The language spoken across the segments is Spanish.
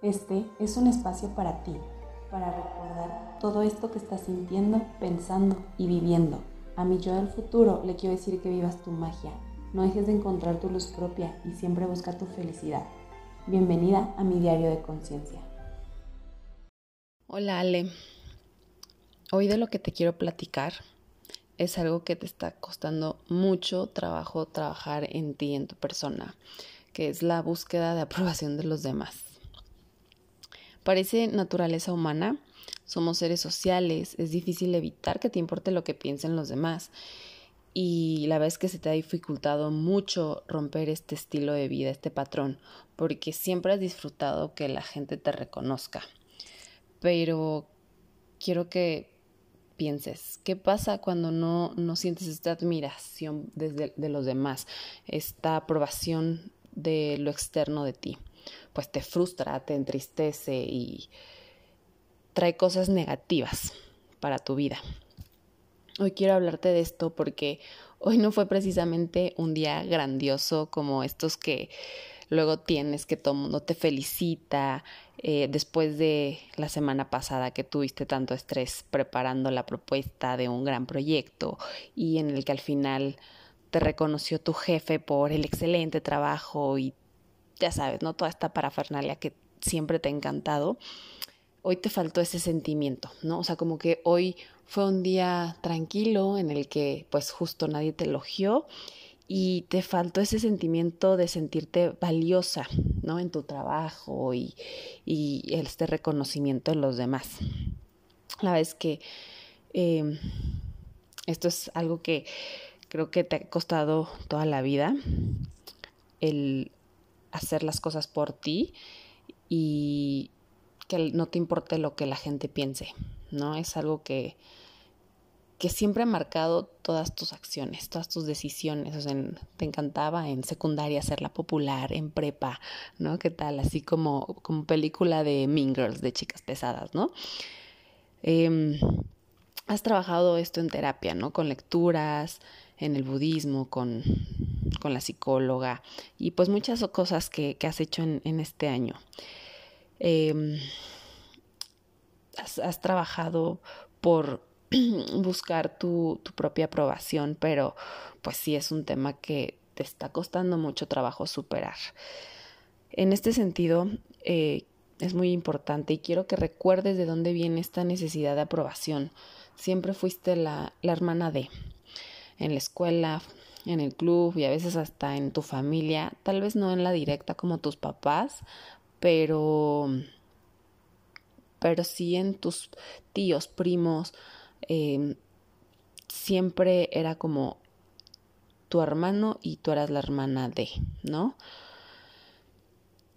Este es un espacio para ti, para recordar todo esto que estás sintiendo, pensando y viviendo. A mi yo del futuro le quiero decir que vivas tu magia. No dejes de encontrar tu luz propia y siempre busca tu felicidad. Bienvenida a mi diario de conciencia. Hola Ale. Hoy de lo que te quiero platicar es algo que te está costando mucho trabajo trabajar en ti, en tu persona, que es la búsqueda de aprobación de los demás. Parece naturaleza humana, somos seres sociales, es difícil evitar que te importe lo que piensen los demás y la vez que se te ha dificultado mucho romper este estilo de vida, este patrón, porque siempre has disfrutado que la gente te reconozca. Pero quiero que pienses, ¿qué pasa cuando no, no sientes esta admiración desde, de los demás, esta aprobación de lo externo de ti? Pues te frustra, te entristece y trae cosas negativas para tu vida. Hoy quiero hablarte de esto porque hoy no fue precisamente un día grandioso como estos que luego tienes que todo el mundo te felicita eh, después de la semana pasada que tuviste tanto estrés preparando la propuesta de un gran proyecto y en el que al final te reconoció tu jefe por el excelente trabajo y ya sabes, ¿no? Toda esta parafernalia que siempre te ha encantado. Hoy te faltó ese sentimiento, ¿no? O sea, como que hoy fue un día tranquilo en el que pues justo nadie te elogió y te faltó ese sentimiento de sentirte valiosa, ¿no? En tu trabajo y, este reconocimiento de los demás. La es que em, esto es algo que creo que te ha costado toda la vida, el hacer las cosas por ti y que no te importe lo que la gente piense, ¿no? Es algo que que siempre ha marcado todas tus acciones, todas tus decisiones. O sea, te encantaba en secundaria hacerla popular, en prepa, ¿no? ¿Qué tal? Así como, como película de Mean Girls, de chicas pesadas, ¿no? Em, has trabajado esto en terapia, ¿no? Con lecturas, en el budismo, con, con la psicóloga y pues muchas cosas que, que has hecho en, en este año. Em, has, trabajado por buscar tu, tu, propia aprobación, pero pues sí es un tema que te está costando mucho trabajo superar. En este sentido, eh, es muy importante y quiero que recuerdes de dónde viene esta necesidad de aprobación. Siempre fuiste la, la hermana de, en la escuela, en el club y a veces hasta en tu familia, tal vez no en la directa como tus papás, pero pero sí en tus tíos, primos, Em, siempre era como tu hermano y tú eras la hermana de, ¿no?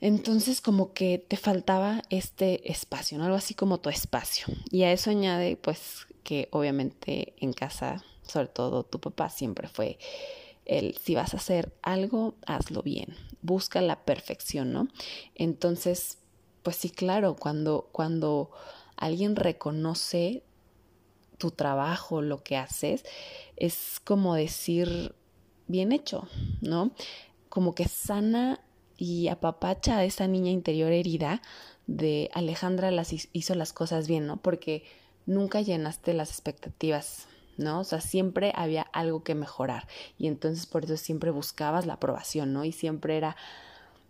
Entonces como que te faltaba este espacio, ¿no? Algo así como tu espacio. Y a eso añade pues que obviamente en casa, sobre todo tu papá siempre fue el si vas a hacer algo, hazlo bien, busca la perfección, ¿no? Entonces, pues sí, claro, cuando, cuando alguien reconoce tu trabajo, lo que haces, es como decir, bien hecho, ¿no? Como que sana y apapacha a esa niña interior herida de Alejandra las hizo las cosas bien, ¿no? Porque nunca llenaste las expectativas, ¿no? O sea, siempre había algo que mejorar y entonces por eso siempre buscabas la aprobación, ¿no? Y siempre era,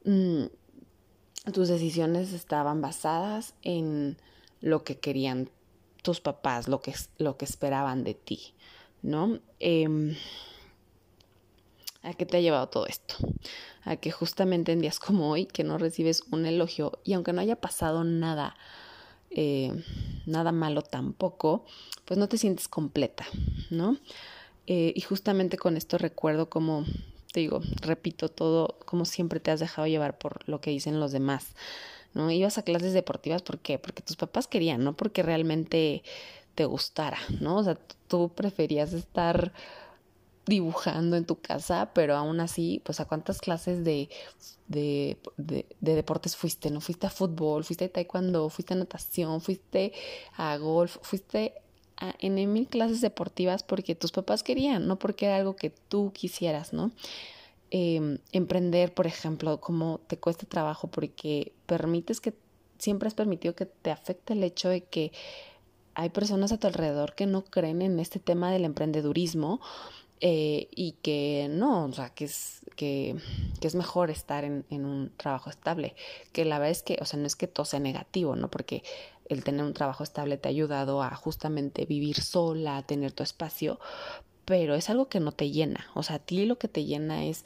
mm, tus decisiones estaban basadas en lo que querían tus papás, lo que, lo que esperaban de ti, ¿no? Em, ¿A qué te ha llevado todo esto? A que justamente en días como hoy, que no recibes un elogio y aunque no haya pasado nada, eh, nada malo tampoco, pues no te sientes completa, ¿no? Eh, y justamente con esto recuerdo como, te digo, repito todo, como siempre te has dejado llevar por lo que dicen los demás. ¿no? Ibas a clases deportivas, ¿por qué? Porque tus papás querían, no porque realmente te gustara, ¿no? O sea, tú preferías estar dibujando en tu casa, pero aún así, pues a cuántas clases de, de, de, deportes fuiste, ¿no? Fuiste a fútbol, fuiste a taekwondo, fuiste a natación, fuiste a golf, fuiste a en mil clases deportivas porque tus papás querían, no porque era algo que tú quisieras, ¿no? Em, emprender, por ejemplo, como te cuesta trabajo porque permites que siempre has permitido que te afecte el hecho de que hay personas a tu alrededor que no creen en este tema del emprendedurismo eh, y que no, o sea, que es, que, es mejor estar en, en, un trabajo estable, que la verdad es que, o sea, no es que todo sea negativo, ¿no? Porque el tener un trabajo estable te ha ayudado a justamente vivir sola, a tener tu espacio, pero es algo que no te llena, o sea, a ti lo que te llena es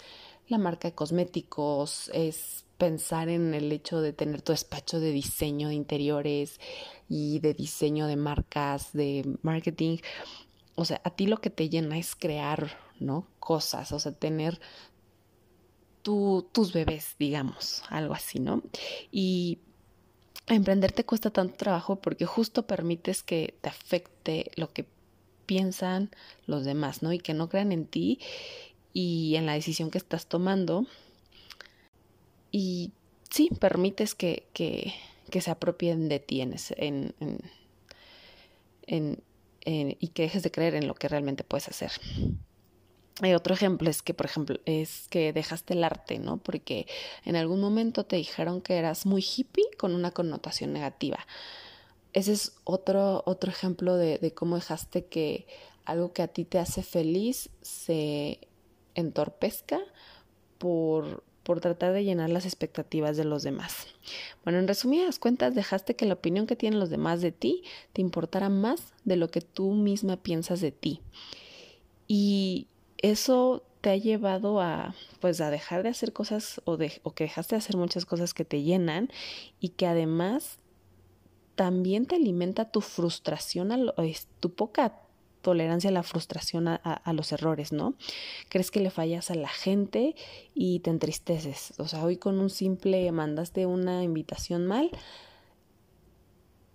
la marca de cosméticos, es pensar en el hecho de tener tu despacho de diseño de interiores y de diseño de marcas, de marketing, o sea, a ti lo que te llena es crear, ¿no? Cosas, o sea, tener tu, tus bebés, digamos, algo así, ¿no? Y emprender te cuesta tanto trabajo porque justo permites que te afecte lo que piensan los demás, ¿no? Y que no crean en ti y en la decisión que estás tomando. Y sí, permites que, que, que se apropien de ti en, en, en, y que dejes de creer en lo que realmente puedes hacer. Hay otro ejemplo es que, por ejemplo, es que dejaste el arte, ¿no? Porque en algún momento te dijeron que eras muy hippie con una connotación negativa. Ese es otro, otro ejemplo de cómo dejaste que algo que a ti te hace feliz se entorpezca por, por tratar de llenar las expectativas de los demás. Bueno, en resumidas cuentas, dejaste que la opinión que tienen los demás de ti te importara más de lo que tú misma piensas de ti. Y eso te ha llevado a pues a dejar de hacer cosas o, de, que dejaste de hacer muchas cosas que te llenan y que además también te alimenta tu frustración, tu poca tolerancia a la frustración a, los errores, ¿no? Crees que le fallas a la gente y te entristeces. O sea, hoy con un simple mandaste una invitación mal,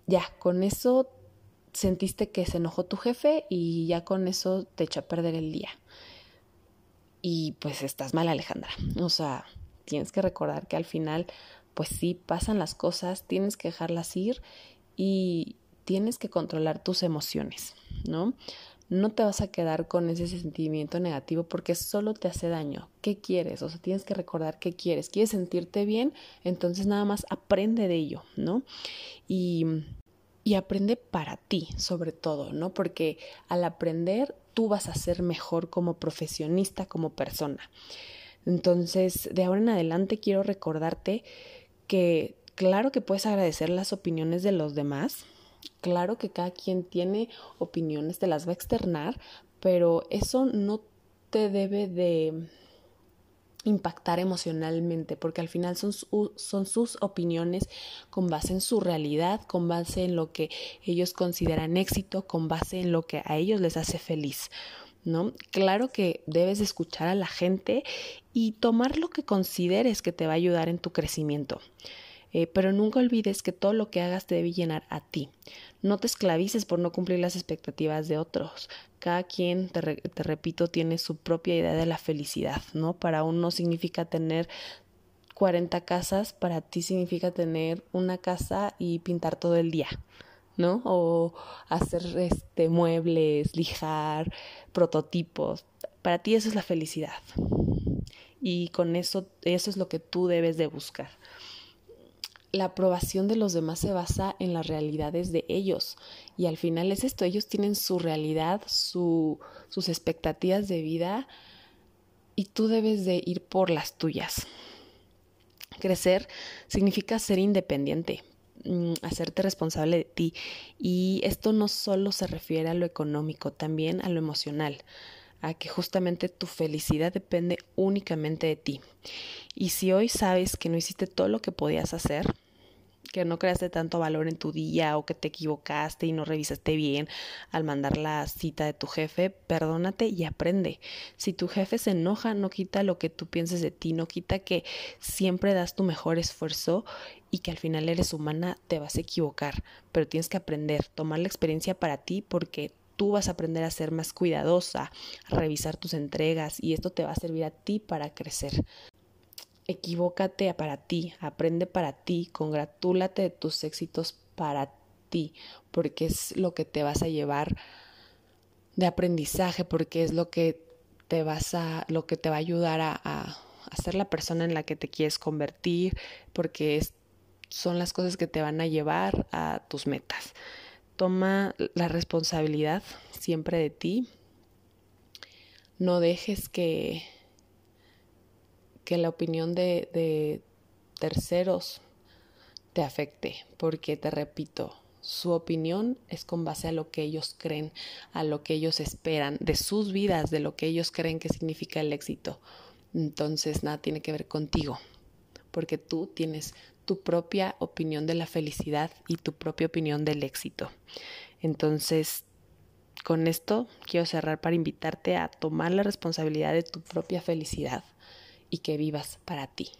ya, con eso sentiste que se enojó tu jefe y ya con eso te echó a perder el día. Y pues estás mal, Alejandra. O sea, tienes que recordar que al final, pues sí, pasan las cosas, tienes que dejarlas ir y tienes que controlar tus emociones, ¿no? No te vas a quedar con ese sentimiento negativo porque solo te hace daño. ¿Qué quieres? O sea, tienes que recordar qué quieres. ¿Quieres sentirte bien? Entonces nada más aprende de ello, ¿no? Y, y aprende para ti, sobre todo, ¿no? Porque al aprender tú vas a ser mejor como profesionista, como persona. Entonces, de ahora en adelante quiero recordarte que claro que puedes agradecer las opiniones de los demás, Claro que cada quien tiene opiniones, te las va a externar, pero eso no te debe de impactar emocionalmente, porque al final son, son sus opiniones con base en su realidad, con base en lo que ellos consideran éxito, con base en lo que a ellos les hace feliz. ¿No? Claro que debes escuchar a la gente y tomar lo que consideres que te va a ayudar en tu crecimiento. Eh, pero nunca olvides que todo lo que hagas te debe llenar a ti. No te esclavices por no cumplir las expectativas de otros. Cada quien, te, te repito, tiene su propia idea de la felicidad, ¿no? Para uno significa tener 40 casas, para ti significa tener una casa y pintar todo el día. ¿no? O hacer este muebles, lijar, prototipos. Para ti eso es la felicidad. Y con eso eso es lo que tú debes de buscar la aprobación de los demás se basa en las realidades de ellos. Y al final es esto, ellos tienen su realidad, su, sus expectativas de vida y tú debes de ir por las tuyas. Crecer significa ser independiente, mm, hacerte responsable de ti. Y esto no solo se refiere a lo económico, también a lo emocional a que justamente tu felicidad depende únicamente de ti. Y si hoy sabes que no hiciste todo lo que podías hacer, que no creaste tanto valor en tu día o que te equivocaste y no revisaste bien al mandar la cita de tu jefe, perdónate y aprende. Si tu jefe se enoja, no quita lo que tú pienses de ti, no quita que siempre das tu mejor esfuerzo y que al final eres humana, te vas a equivocar, pero tienes que aprender, tomar la experiencia para ti porque tú vas a aprender a ser más cuidadosa, a revisar tus entregas y esto te va a servir a ti para crecer equivócate para ti, aprende para ti, congratúlate de tus éxitos para ti, porque es lo que te vas a llevar de aprendizaje, porque es lo que te vas a, lo que te va a ayudar a, a, ser la persona en la que te quieres convertir, porque son las cosas que te van a llevar a tus metas. Toma la responsabilidad siempre de ti. No dejes que, que la opinión de, de terceros te afecte, porque te repito, su opinión es con base a lo que ellos creen, a lo que ellos esperan, de sus vidas, de lo que ellos creen que significa el éxito. Entonces nada tiene que ver contigo, porque tú tienes tu propia opinión de la felicidad y tu propia opinión del éxito. Entonces, con esto quiero cerrar para invitarte a tomar la responsabilidad de tu propia felicidad y que vivas para ti.